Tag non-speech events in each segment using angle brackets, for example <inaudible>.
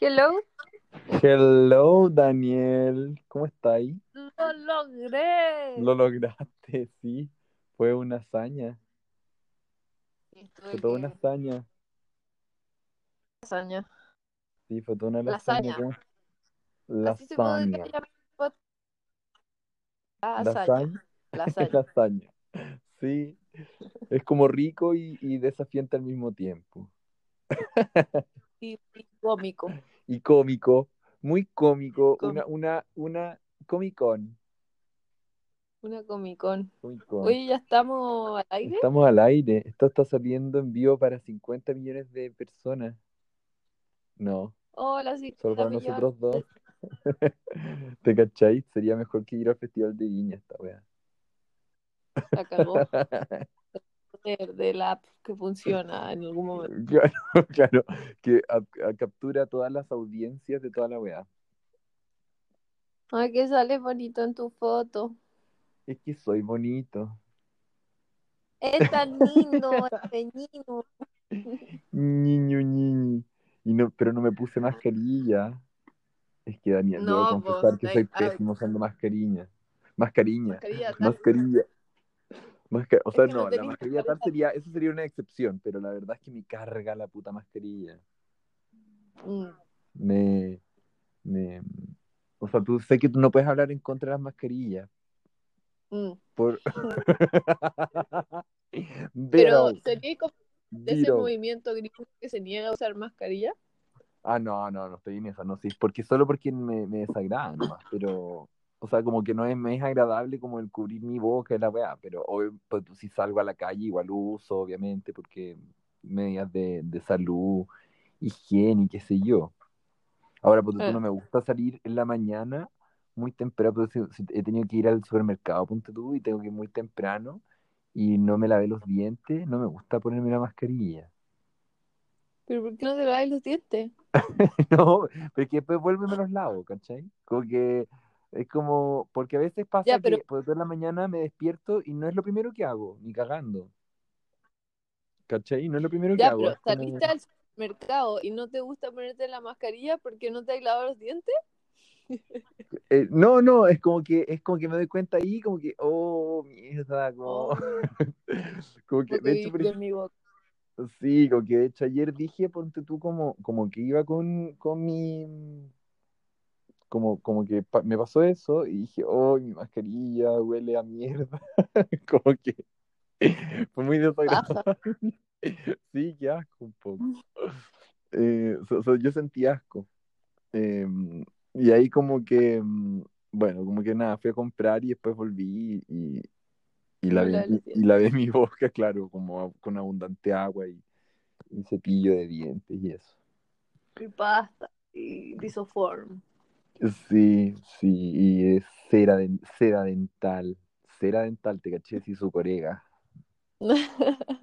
Hello, Hello, Daniel. ¿Cómo estáis? lo logré. Lo lograste, <laughs> sí. Fue una hazaña. Sí, Fue toda una hazaña. lasaña. Sí, fue toda una Lasaña. lasaña. Lasaña. Lasaña. Lasaña. <laughs> Lasaña. Lasaña. Sí. <laughs> Es como rico y, y desafiante al mismo tiempo. Y, y cómico. Y cómico. Muy cómico. Una, una, una Comic Con. Una comicón. Comic Con. Oye, ya estamos al aire. Estamos al aire. Esto está saliendo en vivo para 50 millones de personas. No. Hola, sí. Solo para millones. nosotros dos. <laughs> ¿Te cachai? Sería mejor que ir al Festival de Viña esta wea. La cagó <laughs> de, de la app que funciona en algún momento. <laughs> Claro, <laughs> claro. Que a- a- captura todas las audiencias de toda la wea. Ay, que sale bonito en tu foto. Es que soy bonito. Es tan lindo, <laughs> este niño. Niño, niño. Y no, pero no me puse mascarilla. Es que Daniel, No, debo confesar vos, que soy ay, ay. pésimo usando mascarilla. Mascarilla. Mascarilla. Mascarilla. Masca- o Es sea, que no, no la mascarilla tal sería, eso sería una excepción, pero la verdad es que me carga la puta mascarilla. Mm. Me, me, o sea, tú sé que tú no puedes hablar en contra de las mascarillas. Mm. Por... <laughs> Pero sería como de ese movimiento gringo que se niega a usar mascarilla. Ah, no, no, no estoy en esa, no, sí, porque solo porque me, me desagrada nomás, pero, o sea, como que no es, me es agradable como el cubrir mi boca y la weá, pero obvio, pues, si salgo a la calle igual uso, obviamente, porque medidas de, de salud, higiene y qué sé yo. Ahora, pues tú Eh. no me gusta salir en la mañana muy temprano, pues, si- si he tenido que ir al supermercado, ponte tú, y tengo que ir muy temprano y no me lavé los dientes, no me gusta ponerme la mascarilla. ¿Pero por qué no te lavas los dientes? <laughs> No, porque después vuelve y me los lavo, ¿cachai? Como que es como, porque a veces pasa Ya, pero- que por la mañana me despierto y no es lo primero que hago, ni cagando. ¿Cachai? No es lo primero que hago. pero como- saliste al supermercado y no te gusta ponerte la mascarilla porque no te has lavado los dientes. <laughs> Eh, no, no, es como que, es como que me doy cuenta ahí, como que, oh, mierda, como, Oh, <laughs> como que, de hecho, mi boca. Sí, como que de hecho ayer dije, ponte tú como, como que iba con, con mi, como, como que pa- me pasó eso y dije, oh, mi mascarilla huele a mierda, <laughs> como que <laughs> fue muy desagradable. <laughs> Sí, qué asco un poco. Eh, so- so, yo sentí asco. Eh, y ahí como que, mm, bueno, como que nada, fui a comprar y después volví y, y, lavé, los y, y lavé mi boca, claro, como a- con abundante agua y, y cepillo de dientes y eso. Y pasta y lisoform. Sí, sí, y es cera, de, cera dental. Cera dental, te caché, si su corega. <laughs>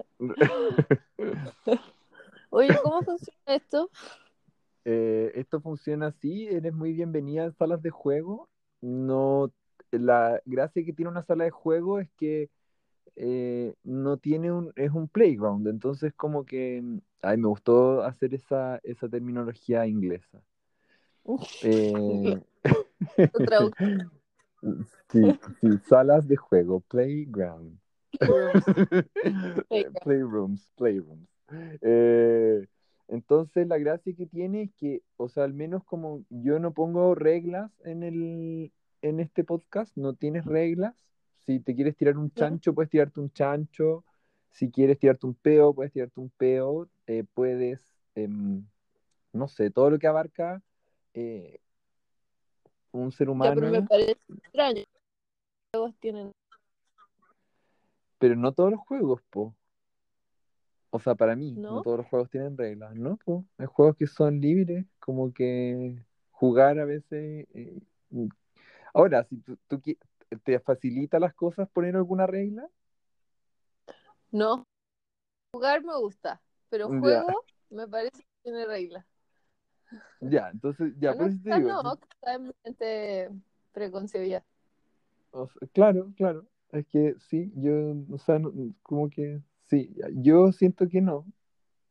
Oye, ¿cómo funciona esto? <laughs> Eh, esto funciona así, eres muy bienvenida a salas de juego. No, la gracia que tiene una sala de juego es que eh, no tiene un, es un playground, entonces como que, ay, me gustó hacer esa, esa terminología inglesa. Eh, <laughs> Otra <laughs> sí, sí, salas de juego, playground. Playground. <laughs> Playrooms, playrooms. Eh, entonces la gracia que tiene es que, o sea, al menos como yo no pongo reglas en el, en este podcast, no tienes reglas. Si te quieres tirar un chancho, puedes tirarte un chancho. Si quieres tirarte un peo, puedes tirarte un peo. Eh, puedes, em, no sé, todo lo que abarca eh, un ser Ya, humano. pero me parece extraño. Los juegos tienen. Pero no todos los juegos, po. O sea, para mí, no, ¿No? todos los juegos tienen reglas, ¿no? Po. Hay juegos que son libres, como que jugar a veces. eh. Ahora, si tú, tú te facilita las cosas poner alguna regla, No. Jugar me gusta, pero Ya. juego me parece que tiene reglas. Ya, entonces, ya, por no, eso te digo. no, quizás es mi mente preconcebida. O sea, claro, claro. Es que sí, yo, o sea, no- como que sí, yo siento que no,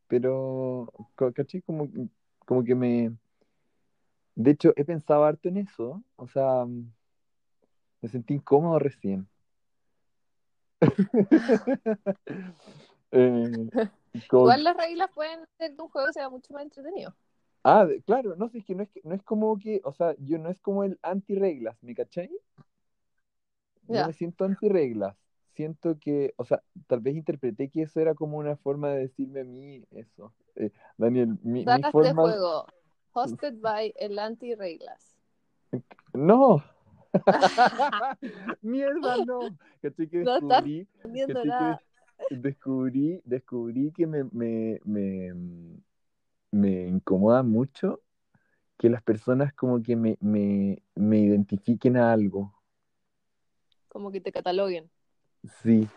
pero, ¿cachai? Como, como que me, De hecho, he pensado harto en eso. O sea, me sentí incómodo recién. <laughs> <laughs> Eh, Igual las reglas pueden hacer que un juego sea mucho más entretenido. Ah, de- claro, no sé, es que no es, que- no es como que, o sea, yo no es como el anti-reglas, ¿me cachai? No Ya. me siento anti-reglas. Siento que, o sea, tal vez interpreté que eso era como una forma de decirme a mí eso. Eh, Daniel, mi, mi forma... juego, hosted by el anti-reglas. No. <laughs> Mierda, no. ¿Cachai que No estás descubrí? No ¿cachai que nada. descubrí, descubrí que me, me, me, me incomoda mucho que las personas como que me, me, me identifiquen a algo. Como que te cataloguen. Sí.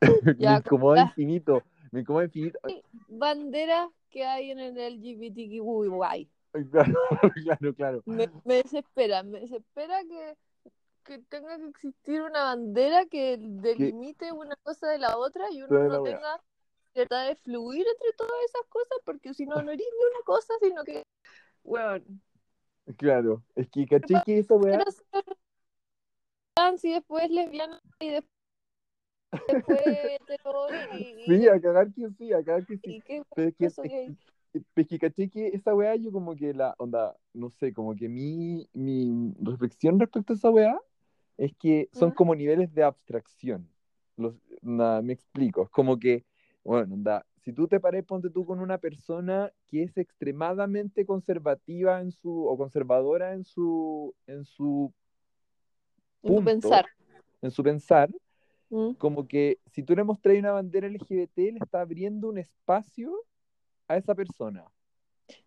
<laughs> Me Ya, incomoda ya. infinito. Me incomoda infinito. Banderas que hay en el LGBTQI. Claro, <laughs> claro, claro. Me, me desespera, me desespera que, que tenga que existir una bandera que delimite una cosa de la otra y uno no tenga libertad de fluir entre todas esas cosas, porque si no, no eres ni una cosa, sino que, bueno, Claro. Es que caché que esa weá. y después lesbiana y después, después hetero y, Sí, a cagar que sí, a cagar que sí. qué Pero es que, es, es que caché que esa weá, yo como que la onda, no sé, como que mi, mi reflexión respecto a esa weá es que son ¿Mm? como niveles de abstracción. Los, onda, me explico. Es como que, bueno, onda, si tú te pares, ponte tú con una persona que es extremadamente conservativa en su, o conservadora en su, en su En pensar. en su pensar, ¿Mm? como que si tú le mostras una bandera LGBT, le está abriendo un espacio a esa persona.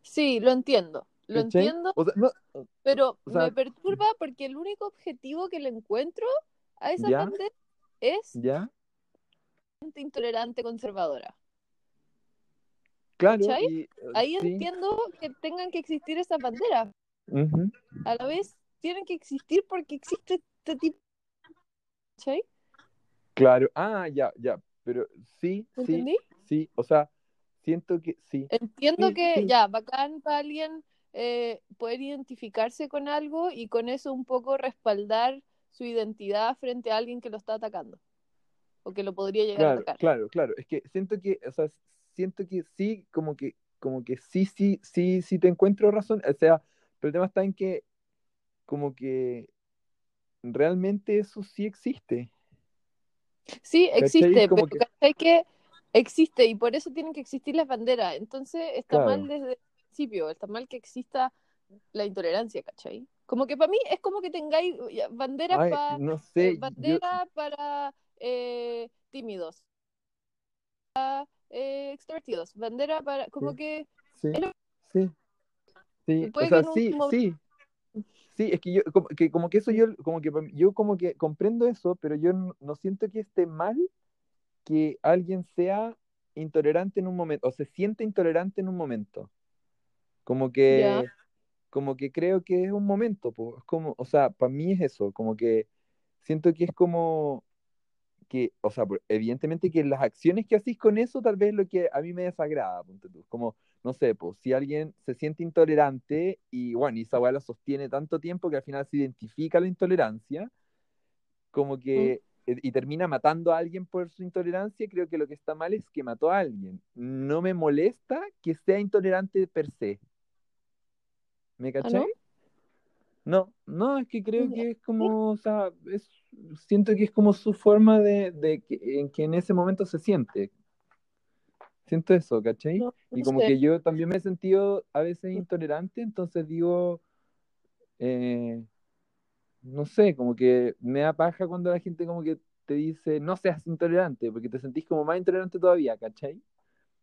Sí, lo entiendo, lo ¿cachai? entiendo, O sea, no, pero O sea- me perturba porque el único objetivo que le encuentro a esa ¿Ya? gente es ¿ya? Intolerante conservadora. Claro, y, eh, Ahí sí, entiendo que tengan que existir esas banderas. A la vez tienen que existir porque existe este tipo. ¿Cachai? claro, ah, ya, ya, pero sí, ¿Me sí, sí, o sea, siento que sí, Entiendo Sí, que sí. ya, bacán para alguien eh, poder identificarse con algo y con eso un poco respaldar su identidad frente a alguien que lo está atacando o que lo podría llegar a atacar. claro, claro, es que siento que, o sea, siento que sí, como que, como que sí, sí, sí, sí te encuentro razón, o sea, pero el tema está en que, como que realmente eso sí existe, Sí, existe, pero que, ¿cachai que existe y por eso tienen que existir las banderas? Entonces está Claro. mal desde el principio, está mal que exista la intolerancia, ¿cachai? Como que para mí es como que tengáis banderas ay, pa- no eh, sé, yo, bandera para eh, tímidos, para eh, extrovertidos, bandera para, como Sí. que sí, sí, sí, o sea, un es que yo como que, como que eso yo como que yo como que comprendo eso, pero yo no, no siento que esté mal que alguien sea intolerante en un momento o se siente intolerante en un momento. Como que como que creo que es un momento, pues, es como, o sea, para mí es eso, como que siento que es como que, o sea, evidentemente que las acciones que hacís con eso tal vez es lo que a mí me desagrada, ponte tú, como, no sé, pues, si alguien se siente intolerante y, bueno, y esa weá la sostiene tanto tiempo que al final se identifica la intolerancia, como que, eh, y termina matando a alguien por su intolerancia, creo que lo que está mal es que mató a alguien. No me molesta que sea intolerante per se. ¿Me ¿Ah, cachai? no? No, no, es que creo Ya. que es como, o sea, es, siento que es como su forma de, de que, en que en ese momento se siente. Siento eso, ¿cachai? No, Y no como sé. que yo también me he sentido a veces intolerante, entonces digo, eh, no sé, como que me da paja cuando la gente como que te dice, no seas intolerante, porque te sentís como más intolerante todavía, ¿cachai?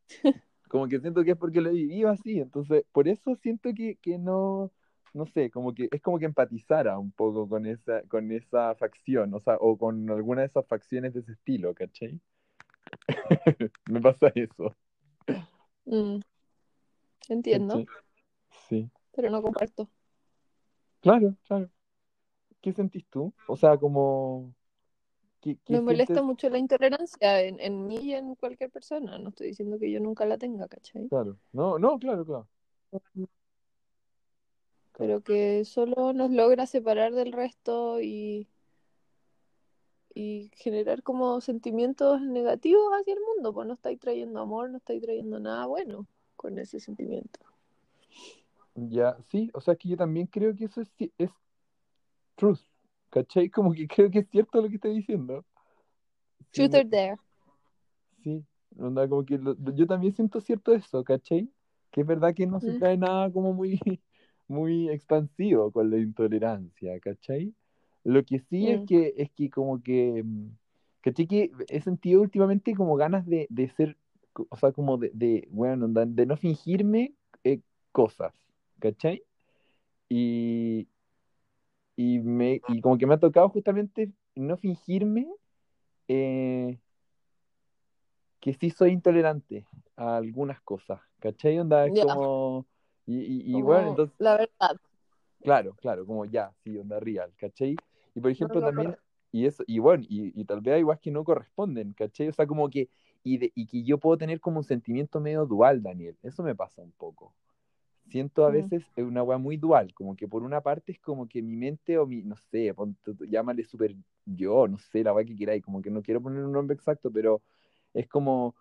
<laughs> Como que siento que es porque lo he vivido así, entonces por eso siento que, que no, no sé, como que es como que empatizara un poco con esa, con esa facción, o sea, o con alguna de esas facciones de ese estilo, ¿cachai? <laughs> Me pasa eso, Mm, entiendo, ¿cachai? Sí, pero no comparto. claro, claro. ¿Qué sentís tú? O sea, como, ¿qué, qué Me molesta sientes? mucho la intolerancia en, en mí y en cualquier persona. No estoy diciendo que yo nunca la tenga, ¿cachai? Claro, no, no, claro, claro. Pero que solo nos logra separar del resto y, y generar como sentimientos negativos hacia el mundo, pues no estáis trayendo amor, no estáis trayendo nada bueno con ese sentimiento. Ya, sí, o sea que yo también creo que eso es, es truth, ¿cachai? Como que creo que es cierto lo que estoy diciendo. Sí, Truth me- or dare. sí, onda, como que lo- yo también siento cierto eso, ¿cachai? Que es verdad que no se trae nada como muy, muy expansivo con la intolerancia, ¿cachai? Lo que sí es Mm. que, es que como que, mm, ¿cachai? Que he sentido últimamente como ganas de, de ser, o sea, como de, de bueno, de no fingirme eh, cosas, ¿cachai? Y, y, me, y como que me ha tocado justamente no fingirme eh, que sí soy intolerante a algunas cosas, ¿cachai? Onda, es como... Y, y, y bueno, entonces, la verdad, claro, claro, como ya, sí, onda real, ¿cachai? Y por no ejemplo lo también, correcto. y eso, y bueno, y, y tal vez hay igual que no corresponden, ¿cachai? O sea, como que, y, de, y que yo puedo tener como un sentimiento medio dual, Daniel, eso me pasa un poco. Siento a Mm. veces es una weá muy dual, como que por una parte es como que mi mente o mi, no sé, tú- llámale super yo, no sé, la weá que queráis, como que no quiero poner un nombre exacto, pero es como,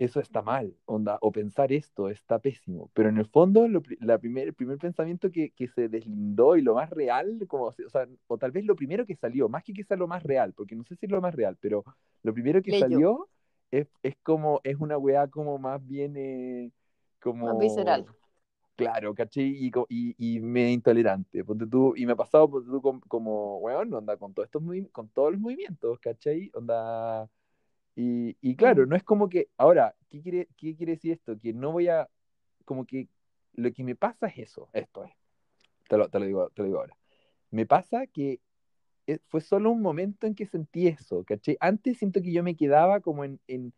eso está mal, onda, o pensar esto está pésimo, pero en el fondo lo la primer, el primer pensamiento que, que se deslindó y lo más real, como, o sea, o tal vez lo primero que salió, más que sea lo más real, porque no sé si es lo más real, pero lo primero que Leyó, salió es, es como, es una weá como más bien, eh, más visceral. como... Claro, ¿cachai? Y, y, y me intolerante. Ponte tú, y me ha pasado ponte tú, com- como, weón, onda, con todos estos con todos los movimientos, ¿cachai? Onda. Y, y claro, Mm. no es como que, ahora, ¿qué quiere, qué quiere decir esto? Que no voy a, como que lo que me pasa es eso, esto es, te lo, te lo digo, te lo digo ahora. Me pasa que eh, fue solo un momento en que sentí eso, ¿cachai? Antes siento que yo me quedaba como en, en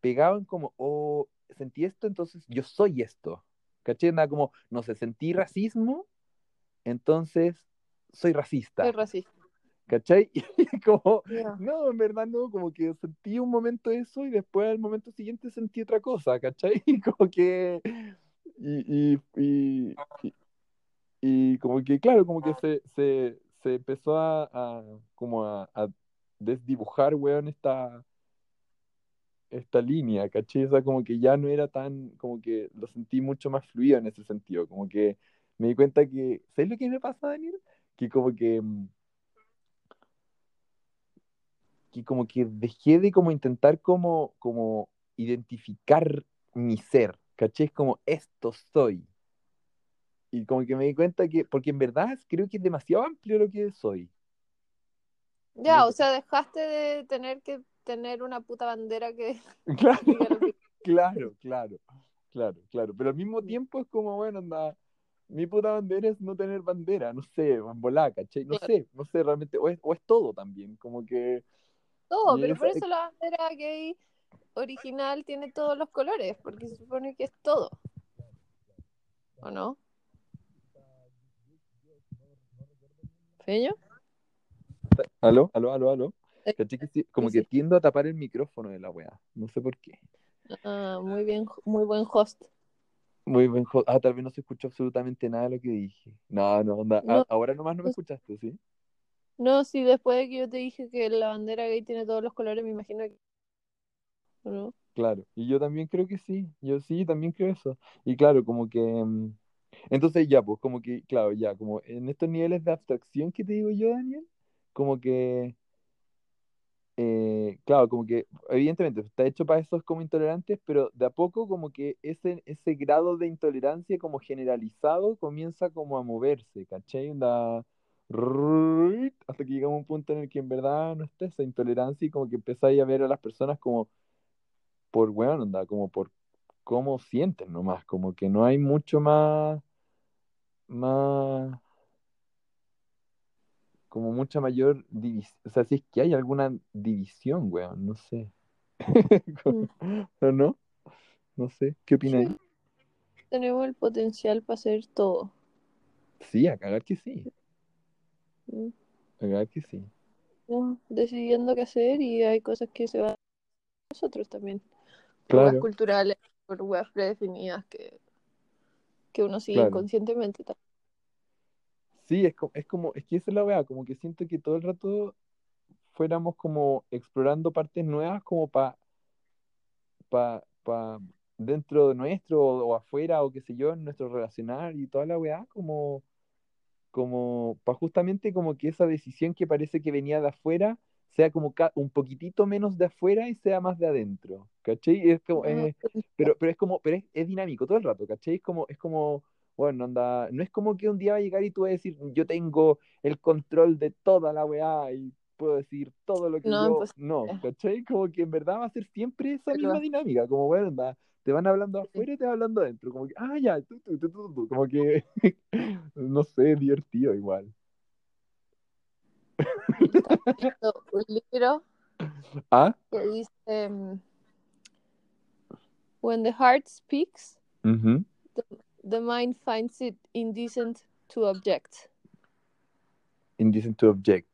pegado en como, oh, sentí esto, entonces yo soy esto. ¿Cachai? Nada como, no sé, sentí racismo, entonces soy racista. Soy racista. ¿Cachai? <laughs> Y como, Ya. no, en verdad no, como que sentí un momento eso y después al momento siguiente sentí otra cosa, ¿cachai? <laughs> Y como que, y, y, y, y- y como que, claro, como que se, se, se empezó a, a- como a, a desdibujar, weón, esta, esta línea, ¿cachai? O sea, como que ya no era tan, como que lo sentí mucho más fluido en ese sentido, como que me di cuenta que, ¿sabes lo que me pasa, Daniel? Que como que, mm, que como que dejé de como intentar como, como identificar mi ser, ¿cachai? Es como, esto soy. Y como que me di cuenta que, porque en verdad creo que es demasiado amplio lo que soy. Ya, No- o sea, dejaste de tener que tener una puta bandera que <laughs> Claro, <laughs> que... claro, claro, claro, claro. Pero al mismo tiempo es como, bueno, anda, mi puta bandera es no tener bandera, no sé, volá, ¿cachai? No Claro. sé, no sé realmente, o es, o es todo también, como que... Todo, pero por eso la bandera gay original tiene todos los colores, porque se supone que es todo. ¿O no? ¿Feño? ¿Aló? ¿Aló? ¿Aló? ¿Aló? Eh, como que tiendo a tapar el micrófono de la weá, no sé por qué. Ah, muy bien, muy buen host. Muy buen jo- Ah, tal vez no se escuchó absolutamente nada de lo que dije. No, no, onda. No, Ah, ahora nomás no me escuchaste, ¿sí? No, sí, después de que yo te dije que la bandera gay tiene todos los colores, me imagino que... ¿o no? Claro. Y yo también creo que sí. Yo sí, también creo eso. Y claro, como que... mm, Entonces ya, pues como que, claro, ya, como en estos niveles de abstracción que te digo yo, Daniel, como que... eh, claro, como que evidentemente está hecho para esos como intolerantes, pero de a poco como que ese, ese grado de intolerancia como generalizado comienza como a moverse, ¿cachai? Ruit, hasta que llegamos a un punto en el que en verdad no está esa intolerancia y como que empezáis a ver a las personas como por, bueno, onda, como por cómo sienten nomás, como que no hay mucho más, más, como mucha mayor división, o sea, si es que hay alguna división, weón, no sé. Mm. <laughs> ¿O no? No sé, ¿qué opináis? Sí, tenemos el potencial para hacer todo. Sí, a cagar que sí, Cagar que sí. Decidiendo qué hacer y hay cosas que se van a nosotros también. Por Claro, culturales, por weas predefinidas que, que uno sigue claro. inconscientemente. también. Sí, es como, es como, es que esa es la weá, como que siento que todo el rato fuéramos como explorando partes nuevas como para pa, pa dentro de nuestro o, o afuera o qué sé yo, en nuestro relacionar y toda la weá, como, como para justamente como que esa decisión que parece que venía de afuera sea como un poquitito menos de afuera y sea más de adentro, ¿cachai? Es como, Ah, eh, pero, pero es como, pero es, es dinámico todo el rato, ¿cachai? Es como, es como, bueno, anda, no es como que un día va a llegar y tú vas a decir, yo tengo el control de toda la weá y puedo decir todo lo que No, yo, no, imposible. ¿cachai? Como que en verdad va a ser siempre esa misma dinámica, como, bueno, anda, te van hablando afuera y te van hablando adentro, como que, ah, ya, tú, tú, tú, tú, tú, como que, <laughs> no sé, divertido igual. Un libro <laughs> ¿Ah? que dice mm, When the heart speaks, the mind finds it indecent to object. Indecent to object.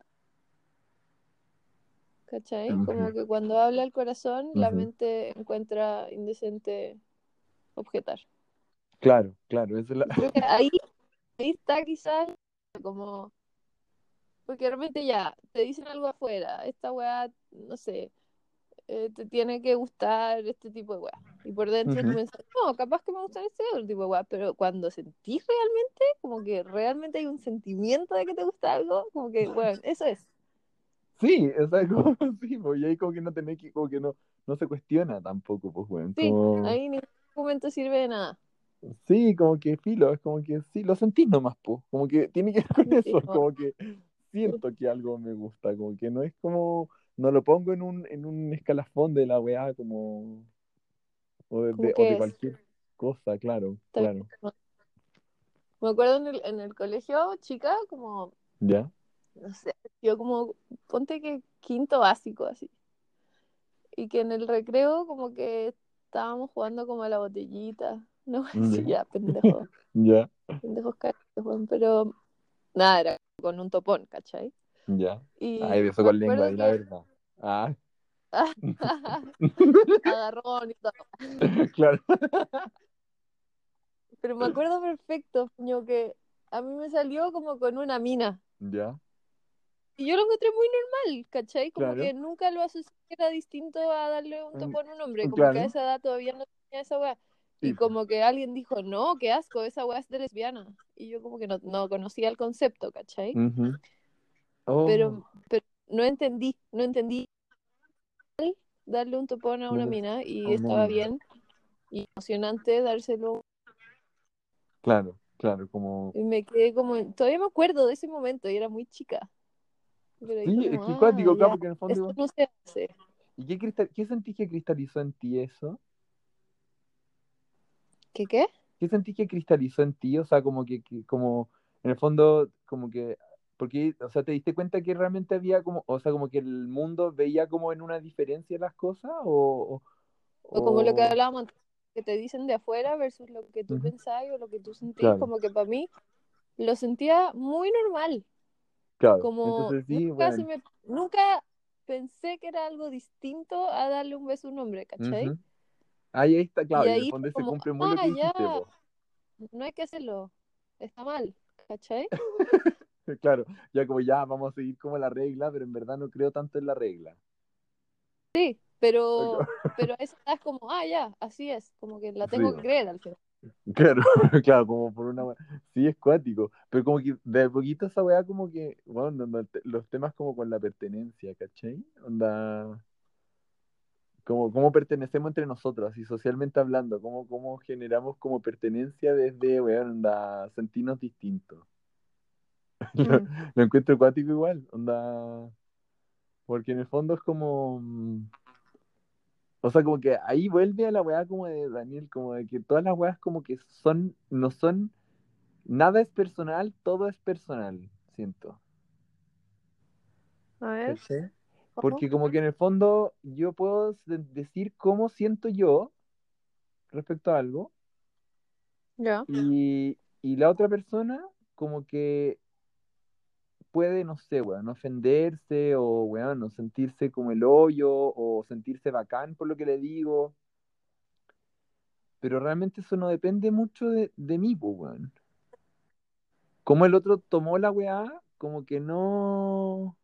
¿Cachai? Como que cuando habla el corazón, la mente encuentra indecente objetar. Claro, claro, es la... Creo que ahí, ahí está quizás como... Porque realmente ya, te dicen algo afuera, esta weá, no sé, eh, te tiene que gustar este tipo de weá. Y por dentro Ujú. piensas, no, capaz que me gusta este otro tipo de weá, pero cuando sentís realmente, como que realmente hay un sentimiento de que te gusta algo, como que, bueno, eso es. Sí, o sea, <laughs> como, sí, pues, y ahí como que no tenés que, como que no, no se cuestiona tampoco, pues, weón, Sí, como, ahí ningún momento sirve de nada. sí, como que filo, es como que sí, lo sentís nomás, pues, como que tiene que ver con <laughs> Sí, eso, como que siento que algo me gusta, como que no es como, no lo pongo en un, en un escalafón de la weá, como, o de, o de cualquier cosa, claro, claro, Me acuerdo en el, en el colegio, chica, como, ¿ya? No sé, yo como, ponte que quinto básico, así. Y que en el recreo, como que estábamos jugando como a la botellita. <laughs> No, sí, Ya, pendejo. <laughs> ya, Pendejos caritos, pero nada, era con un topón, ¿cachai? ya. Y Ay, beso me con lengua, di la que verdad. Ah, <laughs> agarrón y todo. claro. Pero me acuerdo perfecto, puño, que a mí me salió como con una mina. Ya, Y yo lo encontré muy normal, ¿cachai? Como claro. que nunca lo asocié era distinto a darle un Mm, topón a un hombre. Como claro. que a esa edad todavía no tenía esa weá. Sí, Y como que alguien dijo, no, qué asco, esa weá es de lesbiana. Y yo como que no, no conocía el concepto, ¿cachai? Ujú. Oh, Pero, pero no entendí, no entendí darle un topón a una mina y no, estaba bien y emocionante dárselo. claro, claro, como... Y me quedé como, todavía me acuerdo de ese momento y era muy chica. Pero Sí, es que cuático, porque en el fondo... esto igual- no se hace. ¿Y qué, cristal... qué sentís que cristalizó en ti eso? ¿Qué qué? ¿Qué sentís que cristalizó en ti? O sea, como que, que- como, en el fondo, como que... Porque, o sea, ¿te diste cuenta que realmente había como, o sea, como que el mundo veía como en una diferencia las cosas? ¿O...? O como lo que hablábamos antes, que te dicen de afuera versus lo que tú Ujú, pensás o lo que tú sentís, Claro, como que para mí lo sentía muy normal. Claro. Como Entonces sí, nunca se me, nunca pensé que era algo distinto a darle un beso a un hombre, ¿cachai? Ahí, ahí está, claro, y ahí fondo fue se como, cumple muy lo ah, que dijiste, no hay que hacerlo, está mal, ¿cachai? <laughs> Claro, ya como ya vamos a seguir como la regla, pero en verdad no creo tanto en la regla. Sí, pero, pero a esa edad es como, ah, ya, así es, como que la <laughs> tengo Sí, que creer al final. <laughs> claro, <laughs> claro, como por una... Sí, es cuático, pero como que de poquito esa weá como que, bueno, los temas como con la pertenencia, ¿cachai? Onda, como cómo pertenecemos entre nosotros, así socialmente hablando, cómo, cómo generamos como pertenencia desde, weón, onda, sentirnos distintos. <laughs> Lo, Mm, lo encuentro cuático igual, onda, porque en el fondo es como... O sea, como que ahí vuelve a la weá como de Daniel, como de que todas las weas como que son, no son, nada es personal, todo es personal, siento. a ver. Porque como que en el fondo yo puedo de- decir cómo siento yo respecto a algo Ya. y, y la otra persona como que puede, no sé, weón, ofenderse o, weón, no sentirse como el hoyo o sentirse bacán por lo que le digo. Pero realmente eso no depende mucho de, de mí, pues, weón. como el otro tomó la weá, como que no,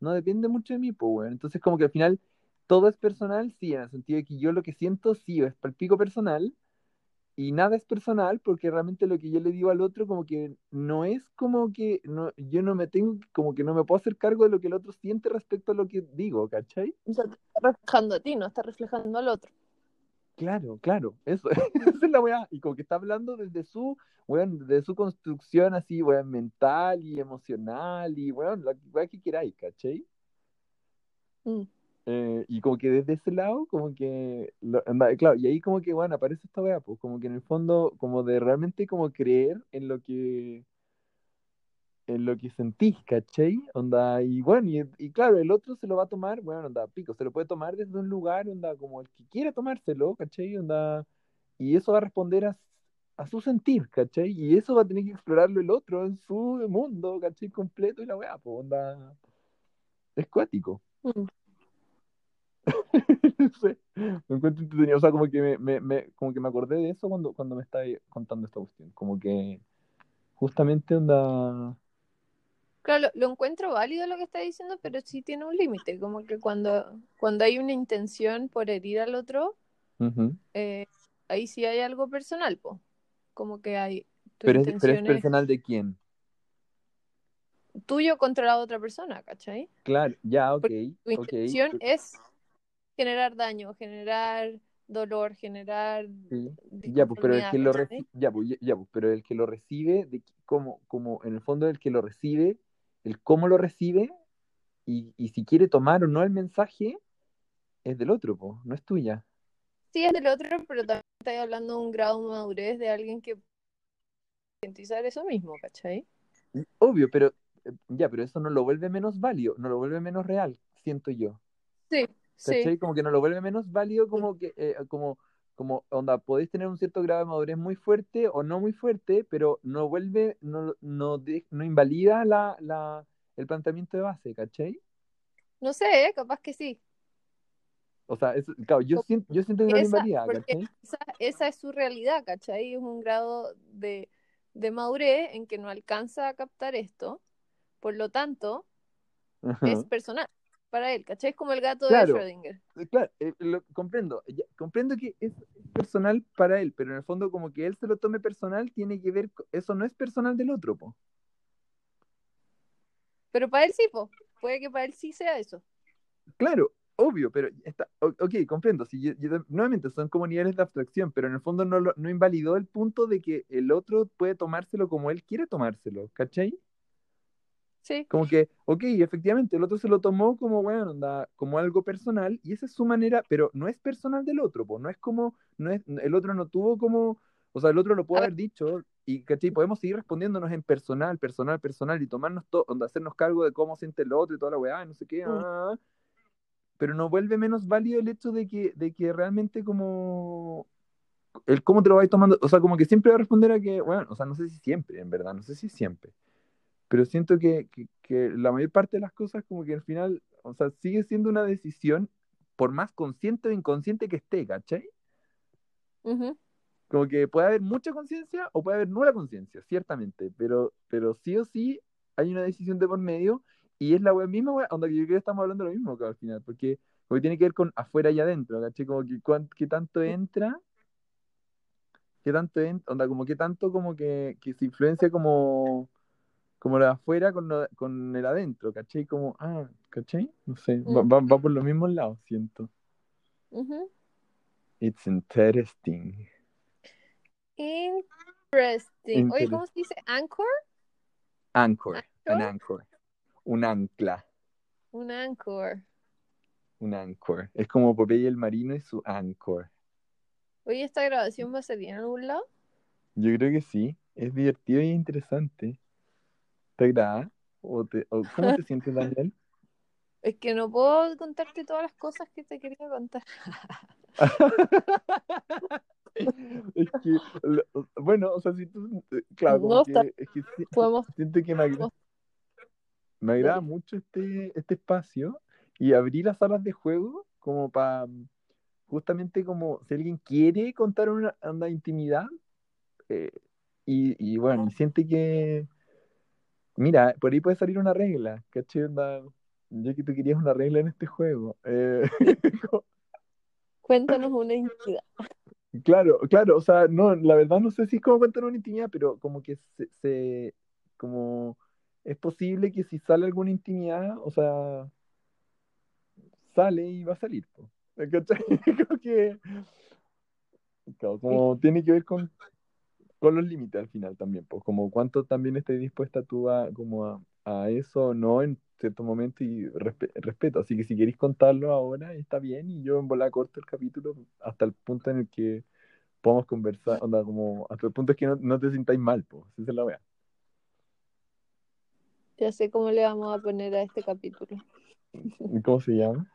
no depende mucho de mí, pues, weón. Entonces, como que al final todo es personal, sí, en el sentido de que yo lo que siento, sí, es palpico personal, y nada es personal, porque realmente lo que yo le digo al otro, como que no es como que no, yo no me tengo, como que no me puedo hacer cargo de lo que el otro siente respecto a lo que digo, ¿cachai? O sea, te está reflejando a ti, no está reflejando al otro. Claro, claro, eso, <laughs> esa es la weá, y como que está hablando desde su, weón, desde su construcción así, weón, mental y emocional, y weón, la weá que queráis, ¿cachai? Mm. Eh, y como que desde ese lado, como que, lo- anda- claro, y ahí como que, bueno, aparece esta weá, pues, como que en el fondo, como de realmente como creer en lo que, en lo que sentís, ¿cachai? Onda, y bueno, y, y claro, el otro se lo va a tomar, bueno, onda, pico, se lo puede tomar desde un lugar, onda, como el que quiere tomárselo, ¿cachai? Onda, y eso va a responder a, a su sentir, ¿cachai? Y eso va a tener que explorarlo el otro en su mundo, ¿cachai? Completo y la weá, pues, onda, es cuático. Mm. <laughs> No sé, me encuentro entretenido, o sea, como que me, me, me- como que me acordé de eso cuando, cuando me estaba contando esta cuestión, como que justamente onda, Claro, lo, lo encuentro válido lo que está diciendo, pero sí tiene un límite, como que cuando, cuando hay una intención por herir al otro, eh, ahí sí hay algo personal, po. Como que hay Pero es, pero es personal de quién, tuyo contra la otra persona, ¿cachai? claro, ya, ok, Porque tu intención es generar daño, generar dolor, generar sí. Ya, pues, pero el que lo recibe, ya, pues, ya, pues, pero el que lo recibe, de, como, como en el fondo el que lo recibe, el cómo lo recibe y, y si quiere tomar o no el mensaje, es del otro, pues, no es tuya. Sí, es del otro, pero también estoy hablando de un grado de madurez de alguien que concientizar eso mismo, ¿cachai? Obvio, pero eh, ya, pero eso no lo vuelve menos válido, no lo vuelve menos real, siento yo. Sí, sí. ¿Cachai? Como que no lo vuelve menos válido, como que, eh, como, como, onda, podéis tener un cierto grado de madurez muy fuerte o no muy fuerte, pero no vuelve, no, no, de- no invalida la, la, el planteamiento de base, ¿cachai? No sé, ¿eh? capaz que sí. O sea, claro, yo siento, yo siento que no invalida, ¿cachai? esa, esa es su realidad, ¿cachai? Es un grado de, de madurez en que no alcanza a captar esto, por lo tanto, es personal para él, ¿cachai? Es como el gato Claro. de Schrödinger. Eh, Claro, eh, lo comprendo, ya, comprendo que es personal para él, pero en el fondo como que él se lo tome personal tiene que ver, eso no es personal del otro, po. Pero para él sí, po. puede que para él sí sea eso. Claro, obvio, pero está, ok, comprendo, si yo- yo- nuevamente son como niveles de abstracción, pero en el fondo no, no invalidó el punto de que el otro puede tomárselo como él quiere tomárselo, ¿cachai? Sí, Como que, ok, efectivamente, el otro se lo tomó como, bueno, onda, como algo personal, y esa es su manera, pero no es personal del otro, pues, no es como, no es, el otro no tuvo como, o sea, el otro lo pudo haber dicho, y, ¿cachai? Podemos seguir respondiéndonos en personal, personal, personal, y tomarnos todo, onda, hacernos cargo de cómo siente el otro y toda la weá, no sé qué, Mm. ah, pero no vuelve menos válido el hecho de que, de que realmente como, el cómo te lo vais tomando, o sea, como que siempre va a responder a que, bueno, o sea, no sé si siempre, en verdad, no sé si siempre pero siento que, que, que la mayor parte de las cosas como que al final, o sea, sigue siendo una decisión por más consciente o inconsciente que esté, ¿cachai? Como que puede haber mucha conciencia o puede haber nula conciencia, ciertamente, pero, pero sí o sí hay una decisión de por medio y es la wea misma wea, onda que yo creo que estamos hablando de lo mismo que al final, porque, porque tiene que ver con afuera y adentro, ¿cachai? Como que qué tanto entra, qué tanto onda como qué tanto como que, que se influencia como como lo de afuera con, lo- con el adentro, ¿cachai? Como, ah, ¿cachai? No sé, va, Mm. va- va por los mismos lados, siento. It's interesting. Interesting. Oye, ¿cómo se dice? ¿Anchor? Anchor, an ¿Anchor? anchor. Un ancla, Un anchor. un anchor. Es como Popeye el marino y su anchor. Oye, ¿esta grabación va a salir en algún lado? Yo creo que sí, es divertido y interesante. ¿Te agrada? ¿O te, o ¿Cómo te sientes, Daniel? <laughs> Es que no puedo contarte todas las cosas que te quería contar. <laughs> Es que, bueno, o sea, si tú, eh, claro, como No, que, es que Podemos. siento que me agrada, me agrada mucho este, este espacio y abrir las salas de juego como para, justamente como si alguien quiere contar una, una intimidad, eh, y, y bueno, siente que, mira, por ahí puede salir una regla, ¿cachai? Yo que tú querías una regla en este juego. Eh, <laughs> Cuéntanos una intimidad. claro, claro, o sea, no, la verdad no sé si es como contar una intimidad, pero como que se, se- como es posible que si sale alguna intimidad, o sea, sale y va a salir. ¿Cachai? <laughs> Creo que como tiene que ver con, con los límites al final también, pues como cuánto también estés dispuesta tú a, como a, a eso o no en cierto momento y respe- respeto. Así que si queréis contarlo ahora, está bien y yo en bola corto el capítulo hasta el punto en el que podamos conversar, onda, como hasta el punto es que no, no te sintáis mal, pues, esa es la wea. Ya sé cómo le vamos a poner a este capítulo. <laughs> ¿Cómo se llama?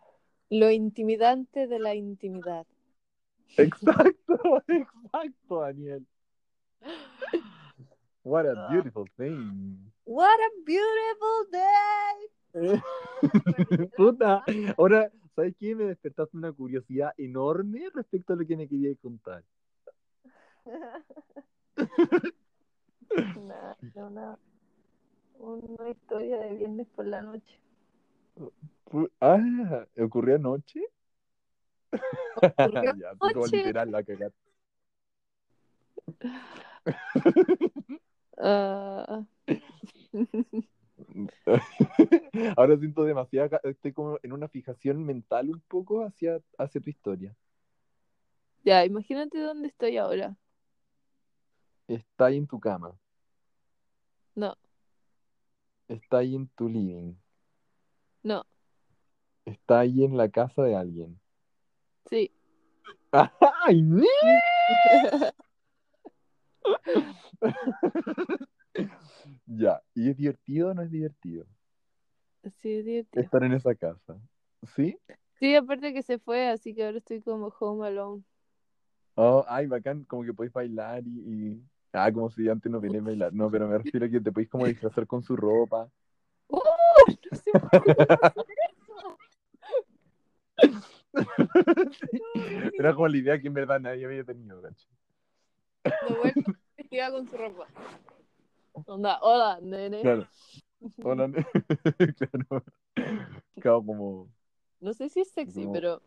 Lo intimidante de la intimidad. Exacto, <laughs> exacto, Daniel. What a beautiful thing. What a beautiful day. <laughs> Puta, ahora, ¿sabes qué? Me despertaste una curiosidad enorme respecto a lo que me querías contar. No, nada. Una historia de viernes por la noche. Ah, ¿ocurrió anoche? Ocurrió <laughs> Ya, tú como literal la cagaste. Ah, <laughs> Ahora siento demasiada, ca- estoy como en una fijación mental un poco hacia, hacia tu historia. ya, imagínate dónde estoy ahora. Está ahí en tu cama, No, está ahí en tu living, no, está ahí en la casa de alguien. sí. <laughs> ¡Ay! <laughs> <laughs> Ya, ¿y es divertido o no es divertido Sí, es divertido. estar en esa casa? ¿Sí? Sí, aparte que se fue, así que ahora estoy como home alone. Oh, ay, bacán, como que podéis bailar y, y- Ah, como si antes no vienes a bailar. No, pero me refiero a que te podéis como disfrazar con su ropa. ¡Oh! No se <laughs> Sí, Era como la idea que en verdad nadie había tenido, ¿cachai? De vuelta vestida con su ropa. Onda, hola, nene. Claro. <laughs> Hola, ne- <laughs> claro. Claro, como... No sé si es sexy, pero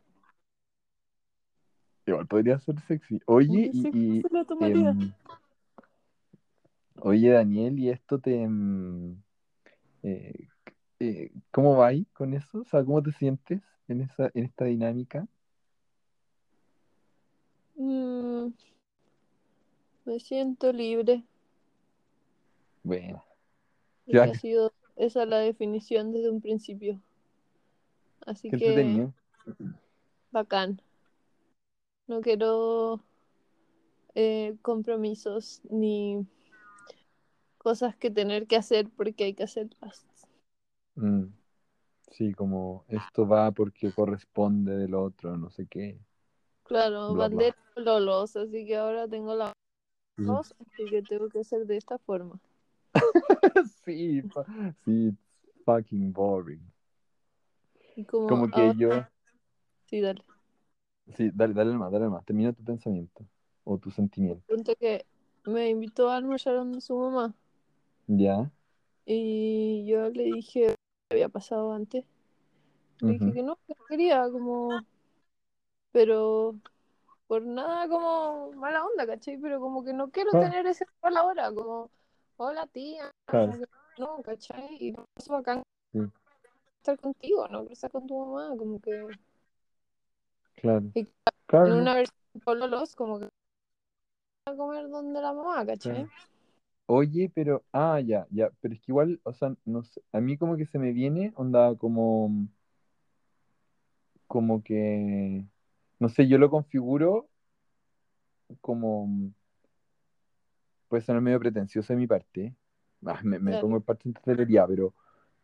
Igual podría ser sexy. Oye, y... y, se lo em, oye, Daniel, ¿y esto te... em, eh, eh, ¿cómo va ahí con eso? O sea, ¿cómo te sientes en esa, en esta dinámica? Mm, me siento libre. Bueno, Ya. ha sido esa la definición desde un principio. Así qué que entretenido. bacán. No quiero eh, compromisos ni cosas que tener que hacer porque hay que hacerlas. Mm, sí, como esto va porque corresponde del otro, no sé qué. Claro, Bla, bla. bandera lolos, así que ahora tengo la Voz, así que tengo que hacer de esta forma. <laughs> sí, sí, it's fucking boring. Y como, Como que ahora- yo, sí, dale. sí, dale, dale más, dale más, termina tu pensamiento o tu sentimiento. Punto que me invitó a almorzar donde su mamá ¿Ya? y yo le dije qué había pasado antes. Le dije que no, que no quería, como, pero por nada como mala onda, ¿cachai? Pero como que no quiero Ah. tener ese rol ahora, como, hola tía, Claro. como que no, ¿cachai? Y no es bacán Sí. estar contigo, ¿no? Quiero estar con tu mamá, como que Claro. Y Claro, en una versión Pololos, como que a comer donde la mamá, ¿cachai? claro. Oye, pero, ah, ya, ya, pero es que igual, o sea, no sé, a mí como que se me viene, onda, como, como que, no sé, yo lo configuro como, puede sonar medio pretencioso de mi parte, ah, me, pongo en parte en tutelería, pero,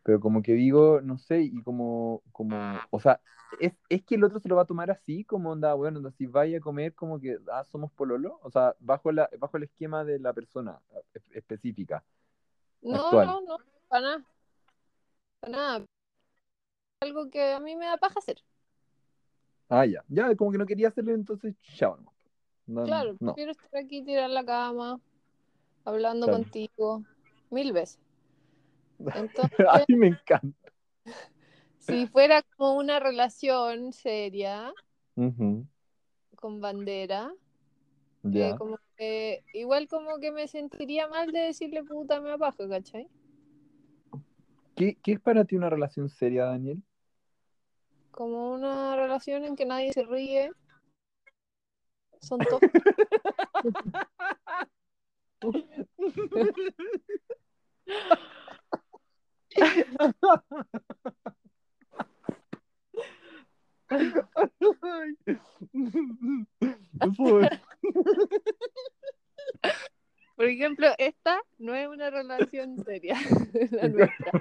pero como que digo, no sé, y como, como, o sea, es, es que el otro se lo va a tomar así, como onda, bueno, onda, si vaya a comer como que, ah, somos pololo, o sea, bajo la, bajo el esquema de la persona eh, específica. No, actual. no, no, para nada. Para nada. Algo que a mí me da paja hacer. Ah, ya. Ya, como que no quería hacerlo, entonces chao. No, Claro, no. prefiero estar aquí, tirar la cama, hablando Claro. contigo mil veces. <laughs> Entonces, Ay, me encanta. si fuera como una relación seria con bandera, eh, como que igual como que me sentiría mal de decirle puta me apaja, ¿cachai? ¿Qué, qué es para ti una relación seria, Daniel? Como una relación en que nadie se ríe. Son <laughs> todos. Por ejemplo, esta no es una relación seria. <laughs> la nuestra.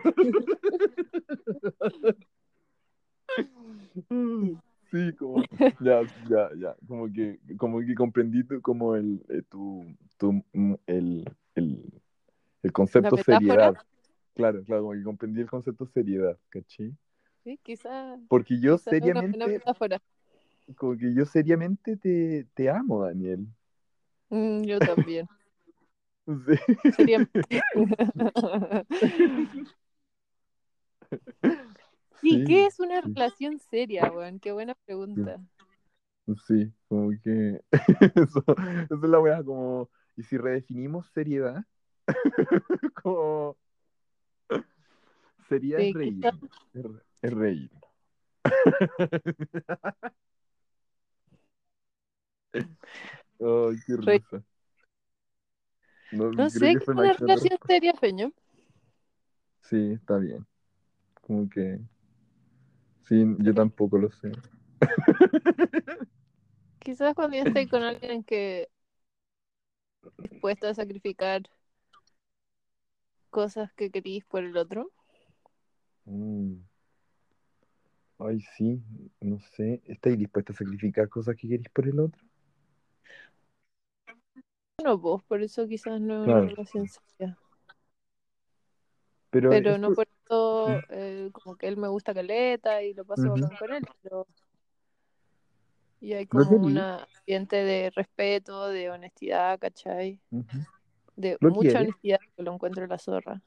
Sí, como, ya, ya, ya, como que, como que comprendí tu, como el, eh, tu, tu, mm, el, el, el concepto seriedad. Claro, claro, como que comprendí el concepto seriedad, ¿cachai? Sí, quizás. Porque yo quizá una seriamente, metáfora. como que yo seriamente te, te amo, Daniel. Mm, yo <laughs> también. Sí. Seriamente. <laughs> <laughs> ¿Y Sí, qué es una sí. relación seria, weón? Qué buena pregunta. Sí, como que <laughs> eso, eso es la weá, como, y si redefinimos seriedad, <laughs> como Sí, es reír, es, reír. <laughs> Ay, qué risa. No, sé que qué fue es una relación seria, Feño. Sí, está bien. Como que, sí, yo tampoco lo sé. <laughs> Quizás cuando ya estés con alguien que dispuesto a sacrificar cosas que querís por el otro. Mm. Ay, sí, no sé. ¿Estáis dispuesta a sacrificar cosas que queréis por el otro? No, vos, por eso quizás no es Claro. una relación seria. Pero, Pero es no por- por eso, eh, como que él me gusta caleta y lo paso bacán con él, pero y hay ¿Lo como un ambiente de respeto, de honestidad, ¿cachai? De ¿Lo mucha honestidad que lo encuentro en la zorra.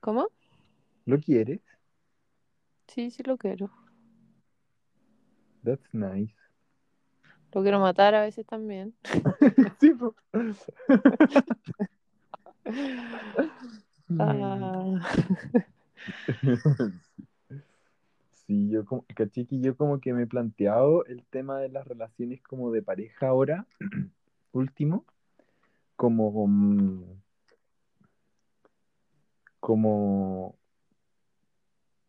¿Cómo? ¿Lo quieres? Sí, sí lo quiero. That's nice. Lo quiero matar a veces también. <laughs> Sí. <laughs> <laughs> Sí, yo como, caché que yo como que me he planteado el tema de las relaciones como de pareja ahora, <clears throat> último, como, mm, como,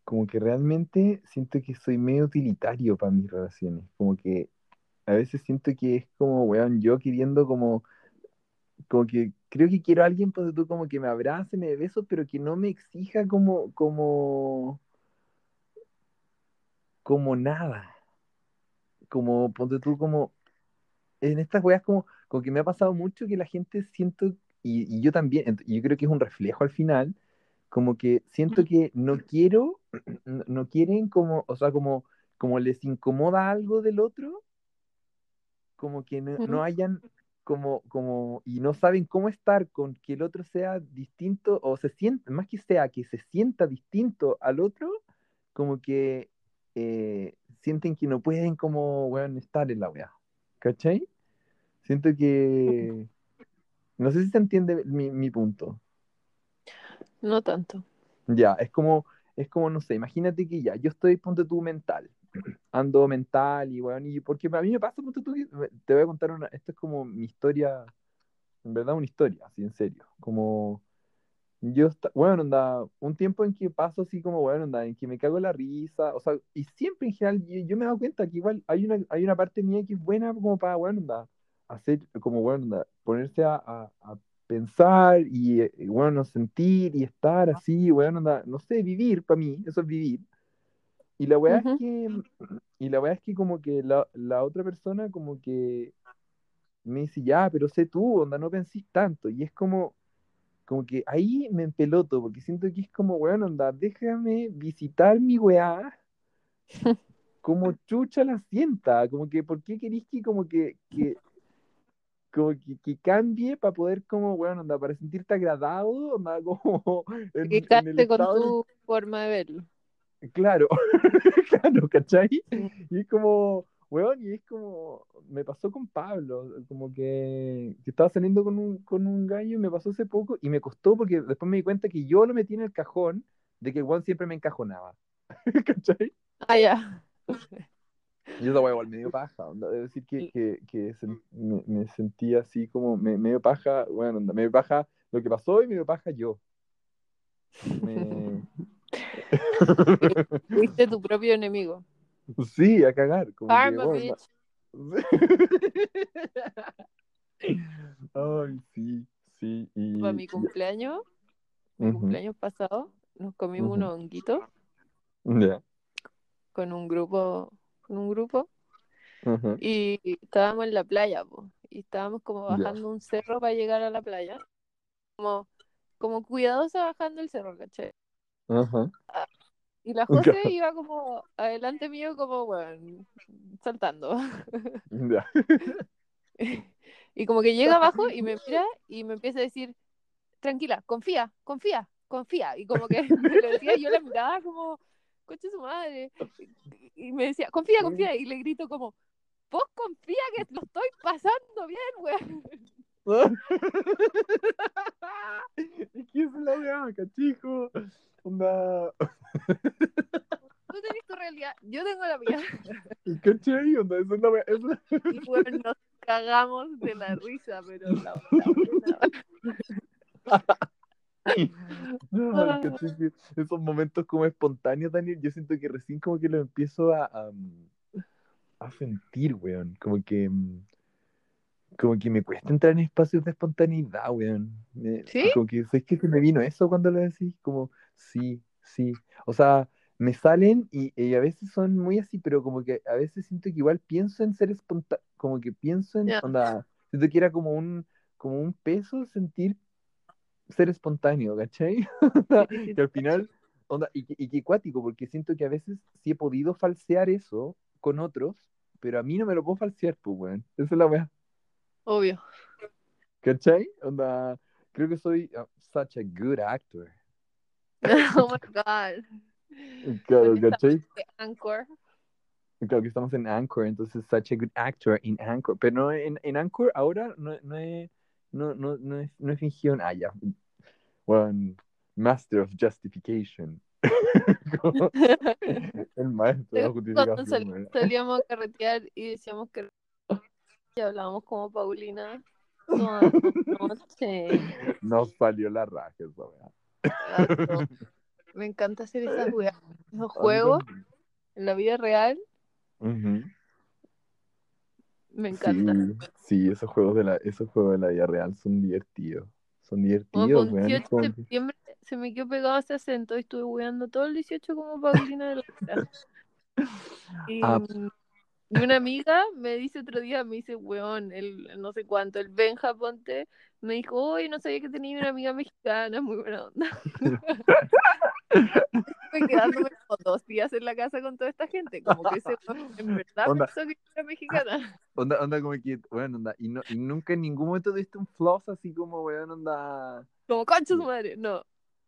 como que realmente siento que soy medio utilitario para mis relaciones, como que a veces siento que es como, weón, yo queriendo como, como que creo que quiero a alguien, pues tú como que me abrace, me dé besos, pero que no me exija como, como, como nada. Como, ponte tú como, en estas weas como, como que me ha pasado mucho que la gente siento, y, y yo también, y yo creo que es un reflejo al final, como que siento que no quiero, <clears throat> no, no quieren como, o sea, como, como les incomoda algo del otro, como que no, no hayan, como, como, y no saben cómo estar con que el otro sea distinto, o se sienta, más que sea, que se sienta distinto al otro, como que eh, sienten que no pueden como, weón, estar en la wea. ¿Cachai? Siento que... No sé si se entiende mi, mi punto. No tanto. Ya, es como, es como, no sé, imagínate que ya, yo estoy, ponte tú, mental. Ando mental y, weón, y porque a mí me pasa, que- te voy a contar una, esto es como mi historia, en verdad una historia, así, en serio. Como, yo, bueno, onda, un tiempo en que paso así como, bueno, onda, en que me cago en la risa, o sea, y siempre en general, yo, yo me he dado cuenta que igual hay una, hay una parte mía que es buena como para, bueno, onda, hacer, como, bueno, onda, ponerse a, a- a pensar y, eh, bueno, sentir y estar así, bueno, onda, no sé, vivir, para mí, eso es vivir. Y la weá es que, y la weá es que como que la, la otra persona como que me dice, ya, pero sé tú, onda, no pensís tanto, y es como como que ahí me empeloto, porque siento que es como, weón, onda, déjame visitar mi weá <laughs> como chucha la sienta, como que, ¿por qué querís que como que, que, como que, que cambie para poder como, bueno, onda, para sentirte agradado, onda, <laughs> como en, Que en el caste con estado tu forma de verlo. Claro, <laughs> claro, ¿cachai? Y es como, weón, y es como, me pasó con Pablo, como que, que estaba saliendo con un, con un gallo y me pasó hace poco y me costó porque después me di cuenta que yo lo metí en el cajón de que el weón siempre me encajonaba, <laughs> ¿cachai? Ah, ya. Y esa weá igual me dio paja, onda, debo decir que, que, que me, me sentía así como, me, me dio paja, bueno, onda, me dio paja lo que pasó y me dio paja yo. Me... <laughs> Fuiste tu propio enemigo. <laughs> Sí, a cagar. Como que, bueno, bitch. <laughs> Ay, sí, sí. Y, Para mi cumpleaños, mi cumpleaños pasado, nos comimos unos honguitos ya, con un grupo, con un grupo, y estábamos en la playa, po, y estábamos como bajando un cerro para llegar a la playa, como, como cuidadosa bajando el cerro, ¿cachai? Ajá, Y la. José iba como adelante mío, como, bueno, saltando. <laughs> <laughs> Y como que llega abajo y me mira y me empieza a decir, tranquila, confía, confía, confía. Y como que <laughs> decía, yo la miraba como, coche su madre. Y me decía, confía, confía. Y le grito como, vos confía que lo estoy pasando bien, weón. Esa es la weá, cachijo. Onda, <laughs> Tú tenés tu realidad, yo tengo la mía. <laughs> ¿cachai? Onda, esa es la es la- Y weón, nos cagamos de la risa, pero la. Que <laughs> Esos momentos como espontáneos, Daniel, yo siento que recién como que lo empiezo a, a, a sentir, weón. Como que mm, como que me cuesta entrar en espacios de espontaneidad, weón. Me- ¿Sí? Como que, ¿sabes qué se me vino eso cuando lo decís? Como, sí, sí. O sea, me salen y, y a veces son muy así, pero como que a veces siento que igual pienso en ser espontáneo, como que pienso en, Ya. onda, siento que era como un, como un peso sentir ser espontáneo, ¿cachai? <laughs> Que al final, onda, y, y que cuático, porque siento que a veces sí he podido falsear eso con otros, pero a mí no me lo puedo falsear, pues, weón. Esa es la weá. Obvio. ¿Cachai? Onda, creo que soy uh, such a good actor. <laughs> Oh my god. Claro, ¿cachai? Anchor. Claro que estamos en Anchor, entonces such a good actor in Anchor. Pero no, en, en Anchor ahora no, no, he, no, no, no, he, no he fingido nada. Ya. Bueno, Master of Justification. <laughs> <laughs> El maestro de la justificación. sal- salíamos a carretear y decíamos que y hablábamos como Paulina toda noche. No salió la raja esa Ah. Me encanta hacer esas <laughs> weas, esos juegos en la vida real. Me encanta. Sí, sí, esos juegos de la, esos juegos de la vida real son divertidos. Son Como divertidos, con weón. 18 como de septiembre se me quedó pegado ese acento y estuve weando todo el 18 como Paulina de la Vera. <laughs> Y, Ah. Y una amiga me dice otro día, me dice, weón, el no sé cuánto, el Benja Ponte, me dijo, oye, no sabía que tenía una amiga mexicana, muy buena onda. <laughs> Estuve quedándome como dos días en la casa con toda esta gente, como que ese weón en verdad Onda. pensó que era mexicana. <laughs> Onda, onda como que, bueno, onda, y, no, y nunca en ningún momento diste un floss así como, weón, onda. Como concha su madre, no.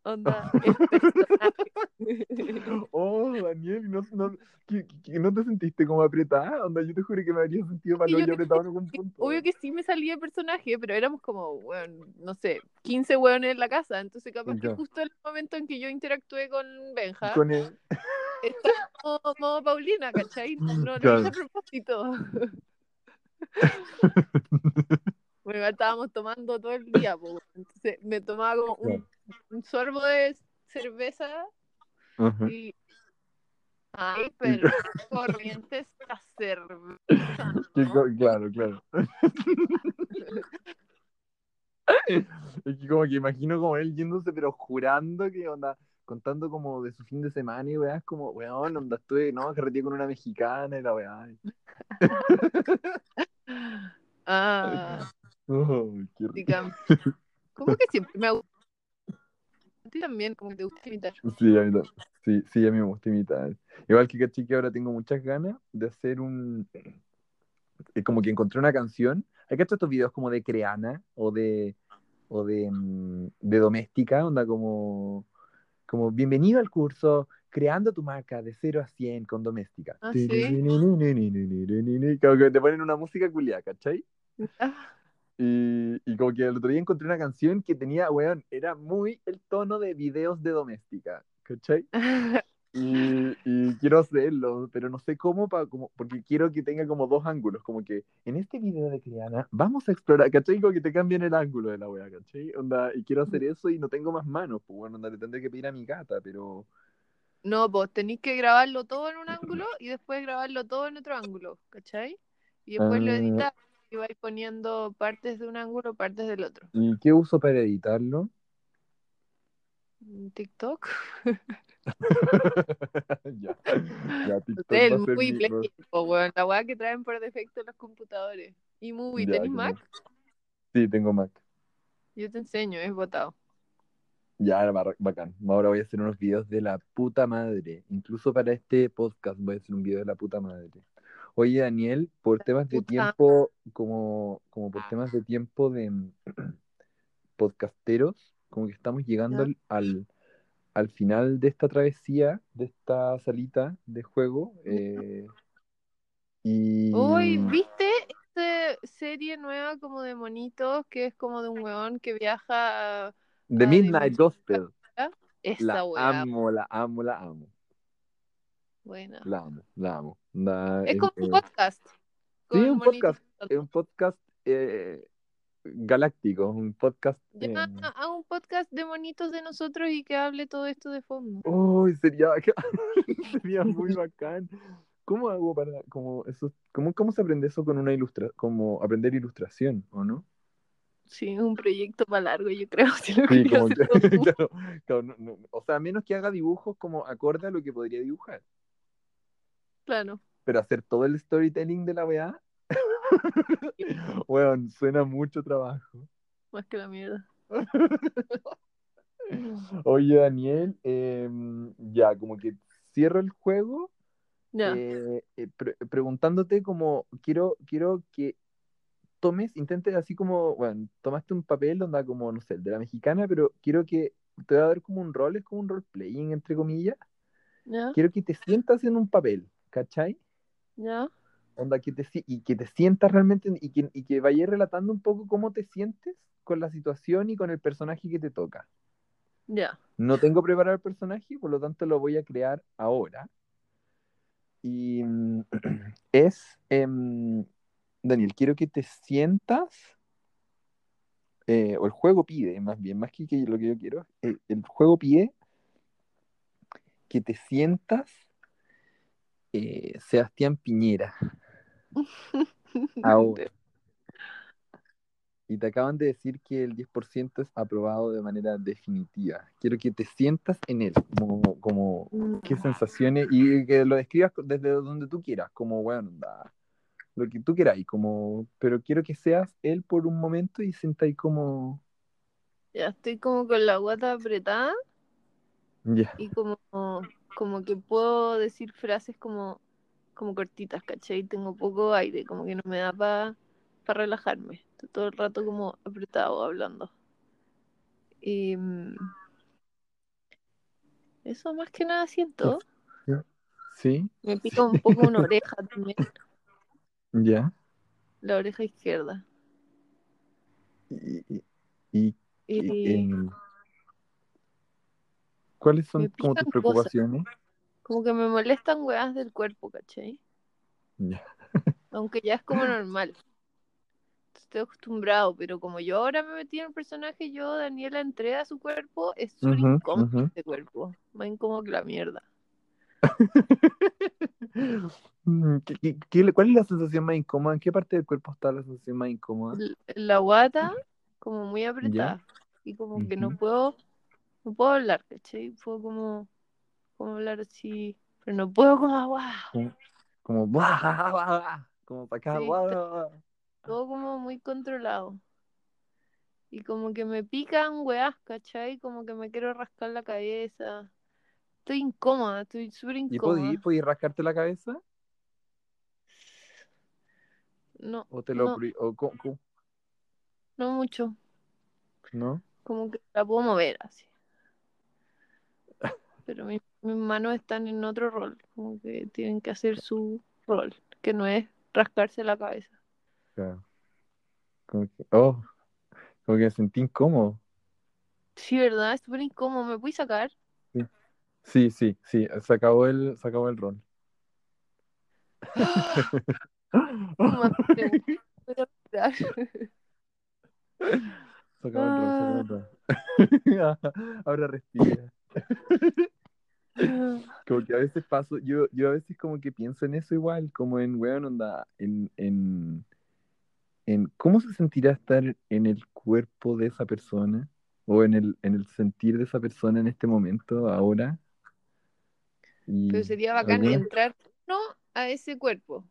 Onda. <laughs> <laughs> Oh, Daniel, no, no, que, que no te sentiste como apretada, onda, yo te juro que me habría sentido mal yo apretado en algún punto. Obvio que sí me salía el personaje, pero éramos como, weón, no sé, 15 weones en la casa. Entonces, capaz que justo en el momento en que yo interactué con Benja, Con estaba modo, modo Paulina, ¿cachai? <laughs> No, no Claro. hice a propósito. Bueno, estábamos tomando todo el día, weón. entonces me tomaba como un, un sorbo de cerveza y. Ay, pero <laughs> corriente esta cerveza. Claro, claro. <laughs> Es que como que imagino como él yéndose, pero jurando que onda, contando como de su fin de semana y weá, es como, weón, onda, estuve, no, carreteé con una mexicana y la weá. <laughs> Ah, Oh, qué rico. Como que siempre me gusta. A ti también, como que te gusta imitar. Sí, a mí sí, sí, a mí me gusta imitar. Igual que caché que ahora tengo muchas ganas de hacer un... eh, Como que encontré una canción. ¿Has visto estos videos como de Creana o de o de, mm, de doméstica? Onda como, como bienvenido al curso creando tu marca de 0 a 100 con doméstica. Ah, sí. Como que te ponen una música culiada, ¿cachai? Ah, Y, y como que el otro día encontré una canción que tenía, weón, era muy el tono de videos de doméstica, ¿cachai? <laughs> Y, y quiero hacerlo, pero no sé cómo, pa- como, porque quiero que tenga como dos ángulos, como que en este video de Creana vamos a explorar, ¿cachai? Como que te cambien el ángulo de la wea, ¿cachai? Onda, y quiero hacer eso y no tengo más manos, pues bueno, onda, le tendré que pedir a mi gata, pero... No, pues tenéis que grabarlo todo en un ángulo y después grabarlo todo en otro ángulo, ¿cachai? Y después lo Ah, editas y vais poniendo partes de un ángulo, partes del otro. ¿Y qué uso para editarlo? Mm, TikTok. <laughs> ya, ya, TikTok El Movie mi- la weá que traen por defecto los computadores. ¿Y Movie, que Mac? no- Sí, tengo Mac. Yo te enseño, es botado. Ya, bacán. Ahora voy a hacer unos videos de la puta madre. Incluso para este podcast voy a hacer un video de la puta madre. Oye, Daniel, por temas de tiempo, como, como por temas de tiempo de mm, <clears throat> podcasteros, como que estamos llegando al, al, al final de esta travesía, de esta salita de juego. eh, y Uy, ¿viste esta serie nueva como de monitos que es como de un weón que viaja a... The ah, Midnight Gospel. Esa La weá, amo, la amo, la amo. Buena. La amo, la amo. Es como un podcast. Sí, un podcast. Es un podcast eh, galáctico, un podcast. Ya, eh, haz un podcast de monitos de nosotros y que hable todo esto de fondo. Uy, sería, <laughs> sería muy bacán. ¿Cómo hago para, como eso, cómo, cómo se aprende eso con una ilustra, como aprender ilustración, o no? Sí, un proyecto para largo, yo creo. <laughs> Si lo Sí, quería como hacer que, <laughs> todo tú. claro, claro, no- no- o sea, a menos que haga dibujos como acorde a lo que podría dibujar, Claro. pero hacer todo el storytelling de la weá, <laughs> weón, suena mucho trabajo. Más que la mierda. <laughs> Oye, Daniel, em, ya, como que cierro el juego Ya. eh, eh, pre- preguntándote como, quiero, quiero que tomes, intentes así como, bueno, tomaste un papel donde como, no sé, el de la mexicana, pero quiero que te voy a dar como un rol, es como un role-playing, entre comillas. Quiero que te sientas en un papel, ¿cachai? Ya. Onda, que te, y que te sientas realmente y que, y que vayas relatando un poco cómo te sientes con la situación y con el personaje que te toca. Ya. No tengo preparado el personaje, por lo tanto lo voy a crear ahora. Y mm, <clears throat> es, em, Daniel, quiero que te sientas, eh, o el juego pide, más bien, más que, que lo que yo quiero, el, el juego pide que te sientas eh, Sebastián Piñera <laughs> ahora. Y te acaban de decir que el 10% es aprobado de manera definitiva. Quiero que te sientas en él, como, como Mm, qué sensaciones, y que lo describas desde donde tú quieras, como, bueno, da, lo que tú queráis, como, pero quiero que seas él por un momento y sientas como, Ya estoy como con la guata apretada ya, y como, como que puedo decir frases como, como cortitas, ¿cachai? Tengo poco aire, como que no me da para relajarme. Estoy todo el rato como apretado hablando. Y mm, eso más que nada siento. ¿sí? Me pica un poco una oreja también, <laughs> Ya. la oreja izquierda. Y, y- y- Y ¿cuáles son como tus preocupaciones? como que me molestan weas del cuerpo, ¿cachai? Ya. Aunque ya es como <laughs> normal. Estoy acostumbrado, pero como yo ahora me metí en el personaje, yo, Daniela, entré a su cuerpo, es súper Ujú, incómodo ujú. este cuerpo. Más incómodo que la mierda. <laughs> ¿qué- qué- qué- cuál es la sensación más incómoda? ¿En qué parte del cuerpo está la sensación más incómoda? La guata, como muy apretada. Y como que no puedo, no puedo hablar, ¿cachai? Puedo como, como hablar así, pero no puedo como agua. Como, como, "Buah, buah, buah, buah", como para acá, Sí, "Buah, está- buah, buah". Todo como muy controlado. Y como que me pican weas, ¿cachai? Como que me quiero rascar la cabeza. Estoy incómoda, estoy súper ¿Y incómoda. podí, podí rascarte la cabeza? No, ¿O te lo no, o no mucho. ¿no? Como que la puedo mover así. Pero mi- mis manos están en otro rol. Como que tienen que hacer su rol. Que no es rascarse la cabeza. Claro. Como que, oh, como que me sentí incómodo. Sí, ¿verdad? Es súper incómodo. ¿Me puedes sacar? Sí, sí, sí, se acabó el, <laughs> <laughs> se acabó el rol. Se acabó el rol, se acabó el rol. Ahora respira. <laughs> Como que a veces paso, yo, yo a veces como que pienso en eso igual, como en, weón, onda, en, en, en cómo se sentirá estar en el cuerpo de esa persona o en el, en el sentir de esa persona en este momento, ahora. Y Pero sería bacán entrar no a ese cuerpo.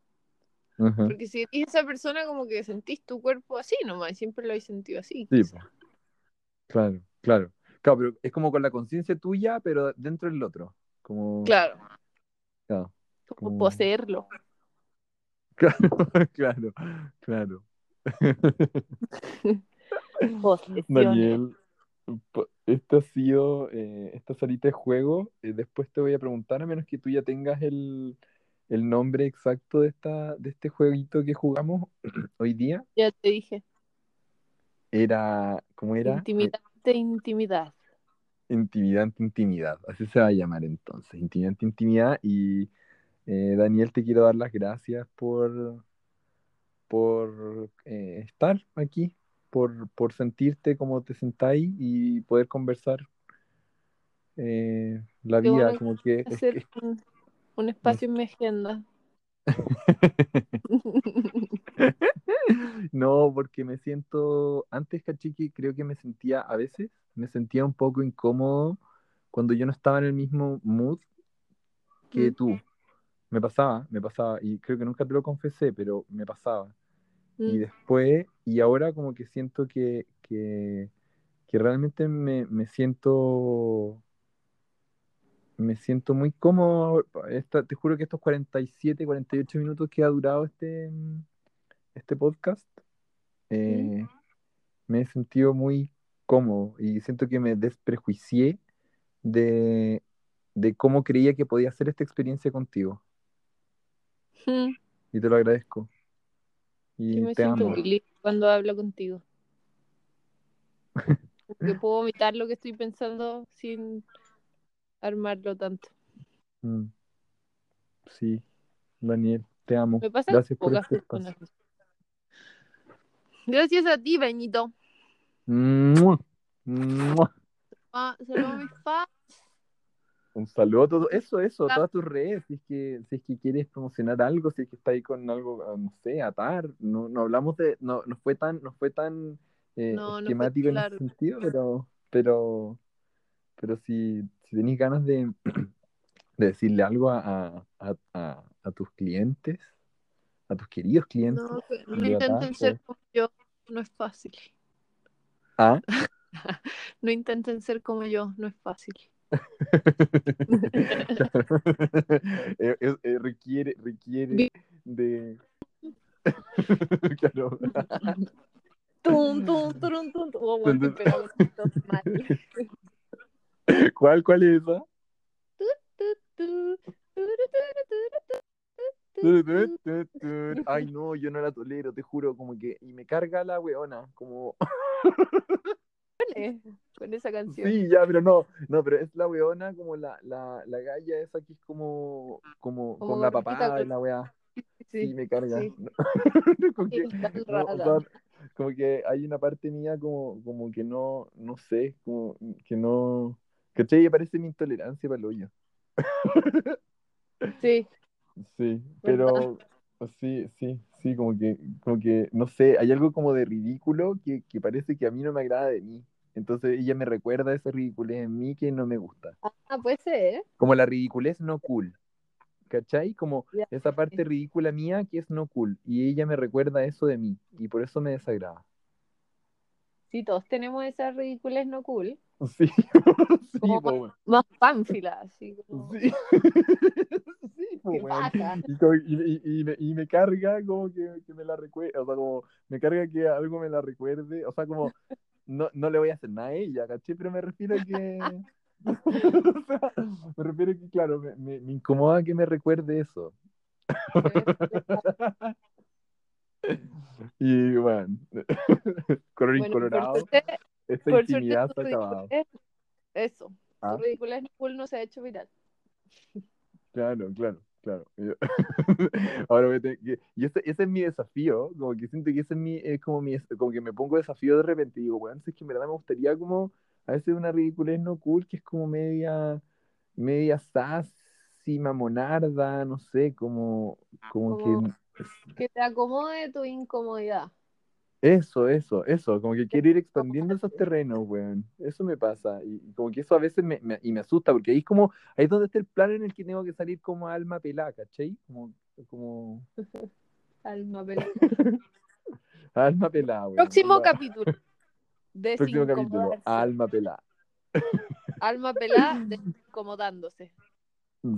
Porque si eres esa persona, como que sentís tu cuerpo así nomás. Siempre lo habéis sentido así. Sí, claro, claro. Claro, pero es como con la conciencia tuya, pero dentro del otro. Como, Claro. Como Como- poseerlo. <laughs> claro, claro, claro. <laughs> Daniel, esta ha sido eh, esta salita de juego. eh, después te voy a preguntar, a menos que tú ya tengas el, el nombre exacto de esta, de este jueguito que jugamos <clears throat> hoy día. Ya te dije. Era, ¿cómo era? Intimidante, intimidad. Intimidante Intimidad, así se va a llamar entonces, Intimidante Intimidad. Y eh, Daniel, te quiero dar las gracias por, por eh, estar aquí, por, por sentirte como te sentáis y poder conversar eh, la Qué vida, bueno como que Hacer es- un, un espacio en mi agenda. <laughs> <laughs> No, porque me siento, antes caché que creo que me sentía, a veces, me sentía un poco incómodo cuando yo no estaba en el mismo mood que tú. Me pasaba, me pasaba, y creo que nunca te lo confesé, pero me pasaba. Y Mm. después, y ahora como que siento que, que, que realmente me, me siento, me siento muy cómodo. Esta- te juro que estos 47, 48 minutos que ha durado este, este podcast, eh, me he sentido muy cómodo y siento que me desprejuicié de, de cómo creía que podía hacer esta experiencia contigo. Y te lo agradezco. Y Yo me te siento amo. libre cuando hablo contigo. Como que <laughs> puedo vomitar lo que estoy pensando sin armarlo tanto. Mm. Sí, Daniel, te amo. Me pasa Gracias por este espacio. Gracias a ti, Benito. ¡Mua! ¡Mua! Ah, saludos a mis fans. Un saludo a todos. Eso, eso, Ah. todas tus redes. Si es que, si es que quieres promocionar algo, si es que está ahí con algo, ah, no sé, atar. No, no hablamos de, no, no fue tan, no fue tan eh, No, no fue esquemático en ese sentido, pero, pero, pero si, si tenéis ganas de, <clears throat> de decirle algo a, a, a, a- a tus clientes, a tus queridos clientes, No, intenten ser como yo. No es fácil. ¿Ah? No intenten ser como yo. No es fácil. Eh, requiere, requiere de. <laughs> claro. Tum, tum, turum, tum. Oh, bueno. ¿Cuál, cuál es esa? Tu, tu, turu, turu, Tu, turu, tu, tu, tu. <laughs> Ay, no, yo no la tolero, te juro, como que. Y me carga la weona, como. turu, Con esa canción. Sí, ya, pero no, no, pero es la weona como la, la, la galla esa que es como, como, Como con la gordita, papada con- la weá. <laughs> Sí, Sí, me carga. sí. <laughs> Como que- Sí, tan no, o rara. sea, como que hay una parte mía como, como que no, no sé, como que no, ¿cachai? Parece mi intolerancia para el hoyo. Sí, Sí, pero sí, sí, sí, como que, como que, no sé, hay algo como de ridículo que, que parece que a mí no me agrada de mí. Entonces ella me recuerda ese ridiculez en mí que no me gusta. ah, puede ser. Como la ridiculez no cool. ¿Cachai? Como Ya. esa parte ridícula mía que es no cool. Y ella me recuerda eso de mí. Y por eso me desagrada. Sí, todos tenemos esas ridículas no cool. <laughs> Sí, <laughs> sí, Como- weón. Más pánfila, así como. Sí. <laughs> Weón. <laughs> Y, como- y- y- me, y me carga como que, que me la recuerde, o sea, como me carga que algo me la recuerde, o sea, como no, no le voy a hacer nada a ella, ¿cachai? Pero me refiero a que, <laughs> o sea, me refiero a que, claro, me, me, me incomoda que me recuerde eso. <laughs> Y bueno, color Bueno, incolorado, suerte, esta intimidad tu se ha acabado. ridiculez- eso, Ah. cool no se ha hecho viral. Claro, claro, claro. Yo- <laughs> Ahora voy a tener que... Y ese, ese es mi desafío, como que siento que ese es mi, es como mi, como que me pongo desafío de repente y digo, bueno, es que en verdad me gustaría como, a veces una ridiculez no cool que es como media, media sassy, mamonarda, no sé, como, como que... Como- Que te acomode tu incomodidad. Eso, eso, eso, como que quiero ir expandiendo esos terrenos, weón. Eso me pasa. Y, y como que eso a veces me, me- y me asusta, porque ahí es como, ahí es donde está el plano en el que tengo que salir como alma pelada, ¿cachai? Como, como <laughs> <laughs> Alma pelada. alma pelada, weón. Próximo capítulo. Próximo capítulo, alma pelada. Alma pelada desincomodándose.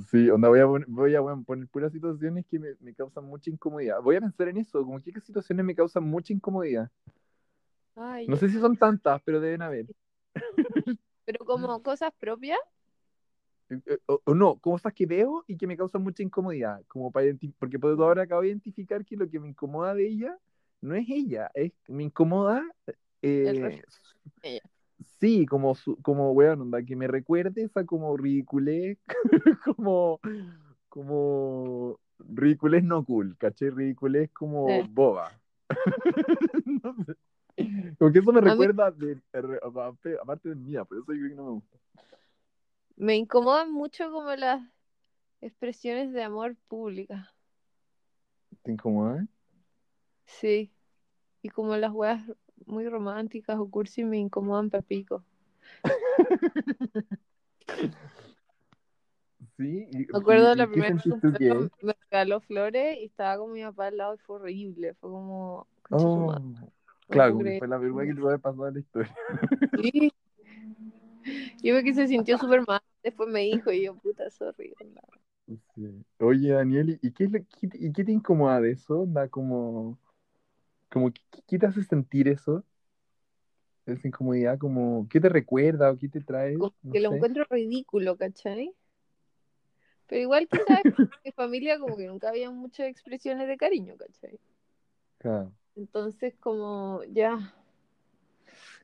Sí, onda, voy a, voy a poner puras situaciones que me, me causan mucha incomodidad. Voy a pensar en eso, como que qué situaciones me causan mucha incomodidad. Ay, No sé si son tantas, pero deben haber. <laughs> Pero como cosas propias, Eh, eh, O, o no, cosas que veo y que me causan mucha incomodidad, como para porque puedo ahora acabo de identificar que lo que me incomoda de ella no es ella, es me incomoda eh, ella. Sí, como su, como weón, onda, que me recuerde esa como ridiculez, <laughs> como como ridiculez no cool, ¿caché? Ridiculez como boba. <laughs> No sé. Como que eso me mí- recuerda de, aparte de mía, por eso yo creo que no me gusta. me incomodan mucho como las expresiones de amor públicas. ¿Te incomoda? Sí. Y como las weas muy románticas o cursi me incomodan para pico. <laughs> <laughs> Sí, y, Me acuerdo y- la y ¿qué primera vez que me, regaló flores y estaba con mi papá al lado y fue horrible. Fue como. Oh, claro, fue la vergüenza que te puede pasar en la historia. Sí. Yo vi que se sintió súper mal. Después me dijo y yo, puta, sorry. Sí. Oye, Daniel, ¿y qué, es lo- qué te- y qué te incomoda de eso? Da como, como ¿qué, te hace sentir eso? Esa incomodidad, como, ¿qué te recuerda o qué te trae? No que lo encuentro ridículo, ¿cachai? Pero igual quizás mi familia como que nunca había muchas expresiones de cariño, ¿cachai? Claro. Entonces como, ya,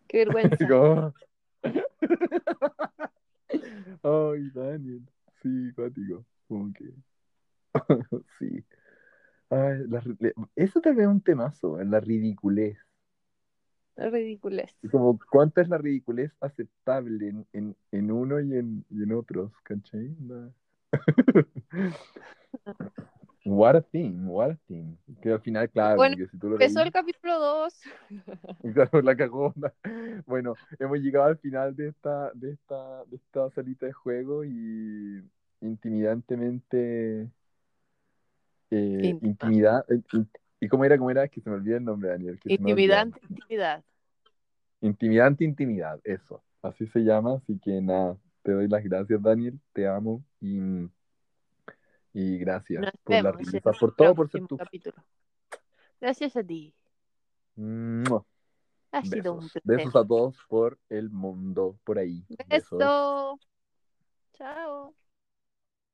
qué <laughs> vergüenza. <laughs> Ay, Daniel. Sí, cuático. Como que. <laughs> Sí. Ay, la eso también es un temazo, la ridiculez. Ridiculez. Y Como cuánta es la ridiculez aceptable en, en, en uno y en, y en otros, ¿cachai? No. <laughs> What a thing, what a thing. Que al final, claro, Bueno, si tú lo Empezó el capítulo 2. <laughs> Claro, la cagó. onda. Bueno, hemos llegado al final de esta, de esta, de esta salita de juego y intimidantemente eh, intimidad. eh, ¿Y cómo era? ¿Cómo era? Que se me olvida el nombre, Daniel. Que. Intimidante, intimidad. Intimidante intimidad, eso. Así se llama. Así que nada, te doy las gracias, Daniel. Te amo y, y gracias Nos por la vemos risa, por todo, por ser tú. capítulo. Gracias a ti. Mua. Ha sido un Besos. placer. Besos a todos por el mundo, por ahí. Besos. Beso. Chao.